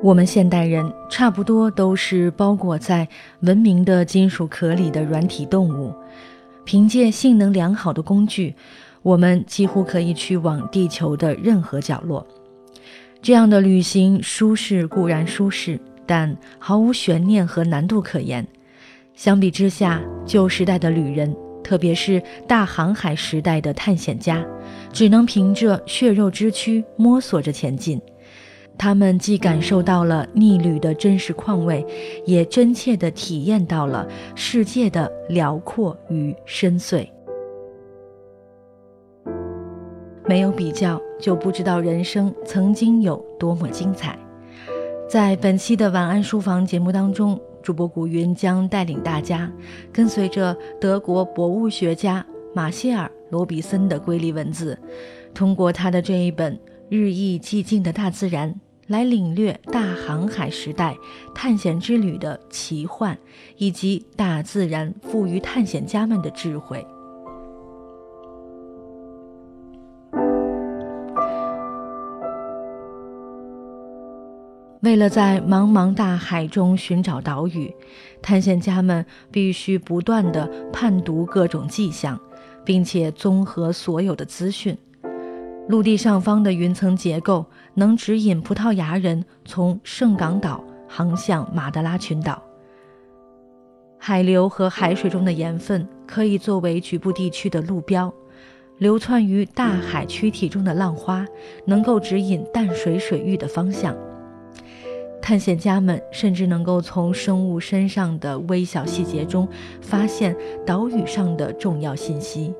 我们现代人差不多都是包裹在文明的金属壳里的软体动物，凭借性能良好的工具，我们几乎可以去往地球的任何角落。这样的旅行舒适固然舒适，但毫无悬念和难度可言。相比之下，旧时代的旅人，特别是大航海时代的探险家，只能凭着血肉之躯摸索着前进。他们既感受到了逆旅的真实况味，也真切地体验到了世界的辽阔与深邃。没有比较，就不知道人生曾经有多么精彩。在本期的晚安书房节目当中，主播古云将带领大家，跟随着德国博物学家马歇尔·罗比森的瑰丽文字，通过他的这一本《日益寂静的大自然》。来领略大航海时代探险之旅的奇幻，以及大自然赋予探险家们的智慧。为了在茫茫大海中寻找岛屿，探险家们必须不断地判读各种迹象，并且综合所有的资讯。陆地上方的云层结构能指引葡萄牙人从圣港岛航向马德拉群岛。海流和海水中的盐分可以作为局部地区的路标，流窜于大海躯体中的浪花能够指引淡水水域的方向。探险家们甚至能够从生物身上的微小细节中发现岛屿上的重要信息。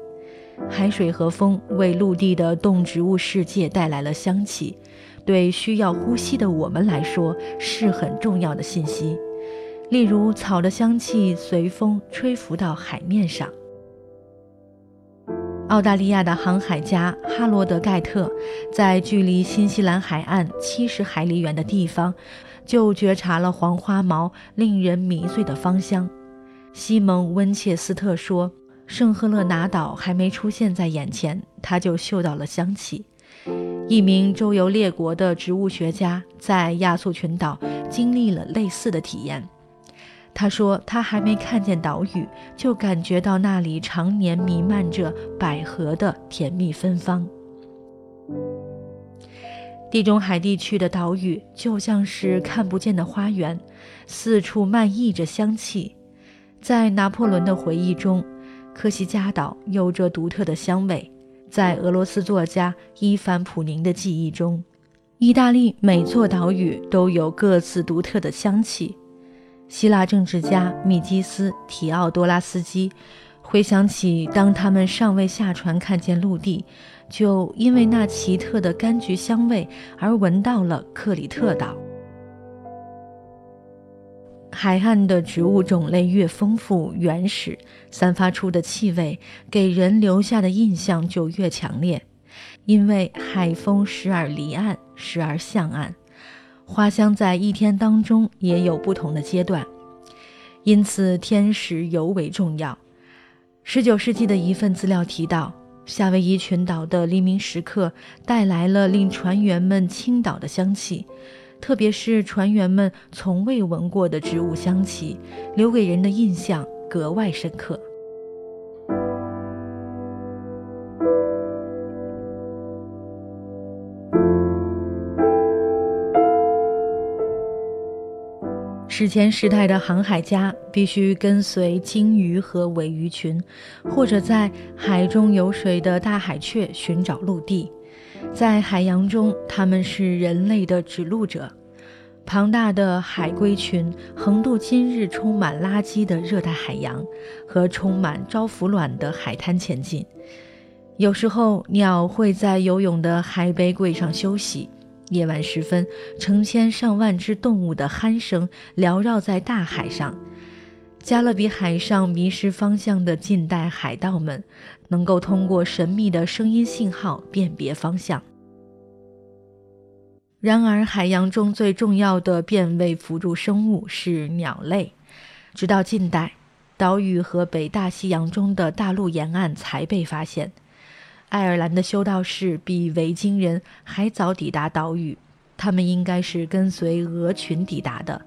海水和风为陆地的动植物世界带来了香气，对需要呼吸的我们来说是很重要的信息。例如，草的香气随风吹拂到海面上。澳大利亚的航海家哈罗德·盖特在距离新西兰海岸七十海里远的地方，就觉察了黄花毛令人迷醉的芳香。西蒙·温切斯特说。圣赫勒拿岛还没出现在眼前，他就嗅到了香气。一名周游列国的植物学家在亚速群岛经历了类似的体验。他说，他还没看见岛屿，就感觉到那里常年弥漫着百合的甜蜜芬芳。地中海地区的岛屿就像是看不见的花园，四处漫溢着香气。在拿破仑的回忆中。科西嘉岛有着独特的香味，在俄罗斯作家伊凡普宁的记忆中，意大利每座岛屿都有各自独特的香气。希腊政治家米基斯·提奥多拉斯基回想起，当他们尚未下船看见陆地，就因为那奇特的柑橘香味而闻到了克里特岛。海岸的植物种类越丰富、原始，散发出的气味给人留下的印象就越强烈。因为海风时而离岸，时而向岸，花香在一天当中也有不同的阶段，因此天时尤为重要。十九世纪的一份资料提到，夏威夷群岛的黎明时刻带来了令船员们倾倒的香气。特别是船员们从未闻过的植物香气，留给人的印象格外深刻。史前时代的航海家必须跟随鲸鱼和尾鱼群，或者在海中游水的大海雀寻找陆地。在海洋中，他们是人类的指路者。庞大的海龟群横渡今日充满垃圾的热带海洋和充满招腐卵的海滩前进。有时候，鸟会在游泳的海龟柜上休息。夜晚时分，成千上万只动物的鼾声缭绕在大海上。加勒比海上迷失方向的近代海盗们。能够通过神秘的声音信号辨别方向。然而，海洋中最重要的变位辅助生物是鸟类。直到近代，岛屿和北大西洋中的大陆沿岸才被发现。爱尔兰的修道士比维京人还早抵达岛屿，他们应该是跟随鹅群抵达的。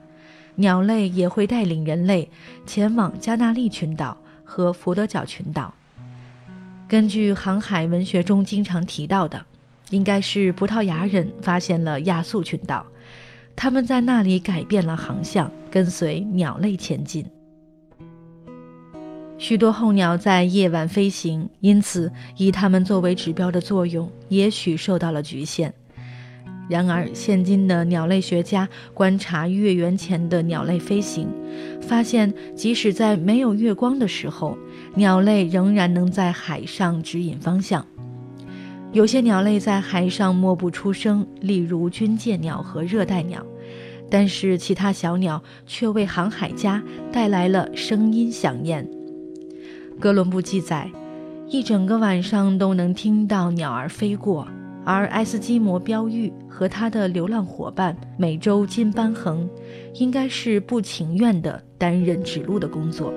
鸟类也会带领人类前往加纳利群岛和佛得角群岛。根据航海文学中经常提到的，应该是葡萄牙人发现了亚速群岛，他们在那里改变了航向，跟随鸟类前进。许多候鸟在夜晚飞行，因此以它们作为指标的作用也许受到了局限。然而，现今的鸟类学家观察月圆前的鸟类飞行，发现即使在没有月光的时候，鸟类仍然能在海上指引方向。有些鸟类在海上默不出声，例如军舰鸟和热带鸟，但是其他小鸟却为航海家带来了声音响宴。哥伦布记载，一整个晚上都能听到鸟儿飞过。而爱斯基摩标玉和他的流浪伙伴美洲金斑衡，应该是不情愿地担任指路的工作。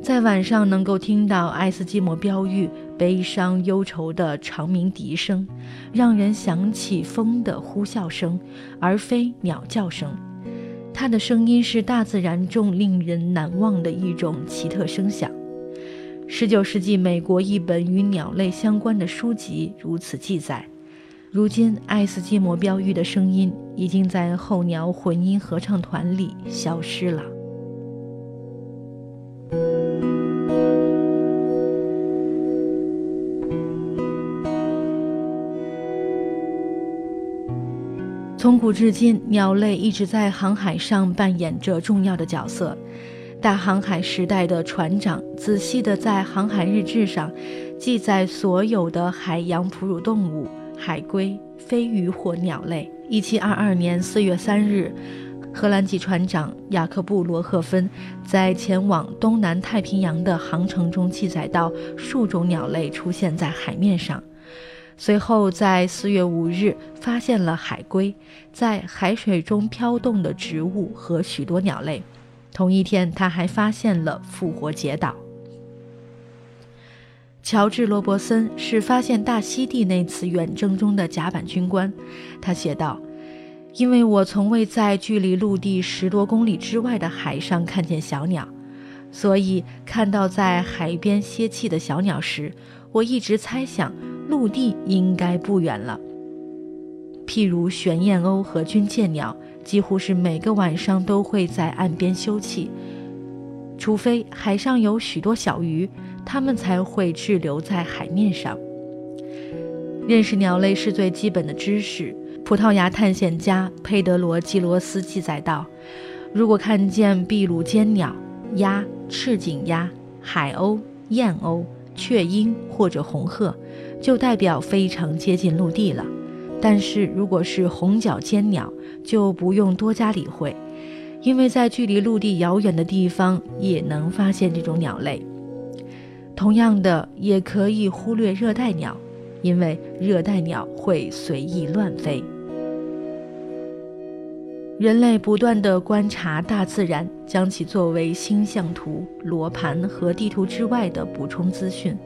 在晚上能够听到爱斯基摩标玉悲伤忧愁的长鸣笛声，让人想起风的呼啸声，而非鸟叫声。它的声音是大自然中令人难忘的一种奇特声响。十九世纪，美国一本与鸟类相关的书籍如此记载。如今，爱斯基摩标语的声音已经在候鸟混音合唱团里消失了。从古至今，鸟类一直在航海上扮演着重要的角色。大航海时代的船长仔细地在航海日志上记载所有的海洋哺乳动物、海龟、飞鱼或鸟类。一七二二年四月三日，荷兰籍船长雅克布·罗赫芬在前往东南太平洋的航程中记载到数种鸟类出现在海面上。随后，在四月五日发现了海龟，在海水中飘动的植物和许多鸟类。同一天，他还发现了复活节岛。乔治·罗伯森是发现大溪地那次远征中的甲板军官。他写道：“因为我从未在距离陆地十多公里之外的海上看见小鸟，所以看到在海边歇气的小鸟时，我一直猜想陆地应该不远了。譬如玄燕鸥和军舰鸟。”几乎是每个晚上都会在岸边休憩，除非海上有许多小鱼，它们才会滞留在海面上。认识鸟类是最基本的知识。葡萄牙探险家佩德罗·基罗斯记载道：“如果看见秘鲁尖鸟、鸭、赤颈鸭、海鸥、燕鸥、雀鹰或者红鹤，就代表非常接近陆地了。”但是，如果是红脚尖鸟，就不用多加理会，因为在距离陆地遥远的地方也能发现这种鸟类。同样的，也可以忽略热带鸟，因为热带鸟会随意乱飞。人类不断地观察大自然，将其作为星象图、罗盘和地图之外的补充资讯，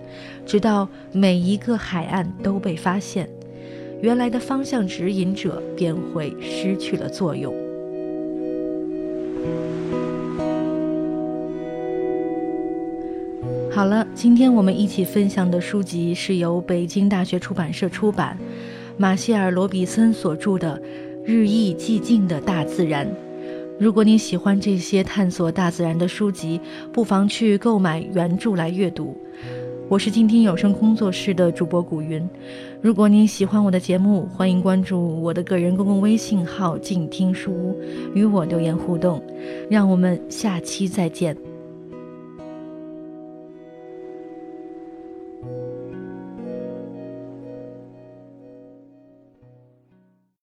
直到每一个海岸都被发现。原来的方向指引者便会失去了作用。好了，今天我们一起分享的书籍是由北京大学出版社出版，马歇尔·罗比森所著的《日益寂静的大自然》。如果你喜欢这些探索大自然的书籍，不妨去购买原著来阅读。我是静听有声工作室的主播古云。如果您喜欢我的节目，欢迎关注我的个人公共微信号“静听书屋”，与我留言互动。让我们下期再见。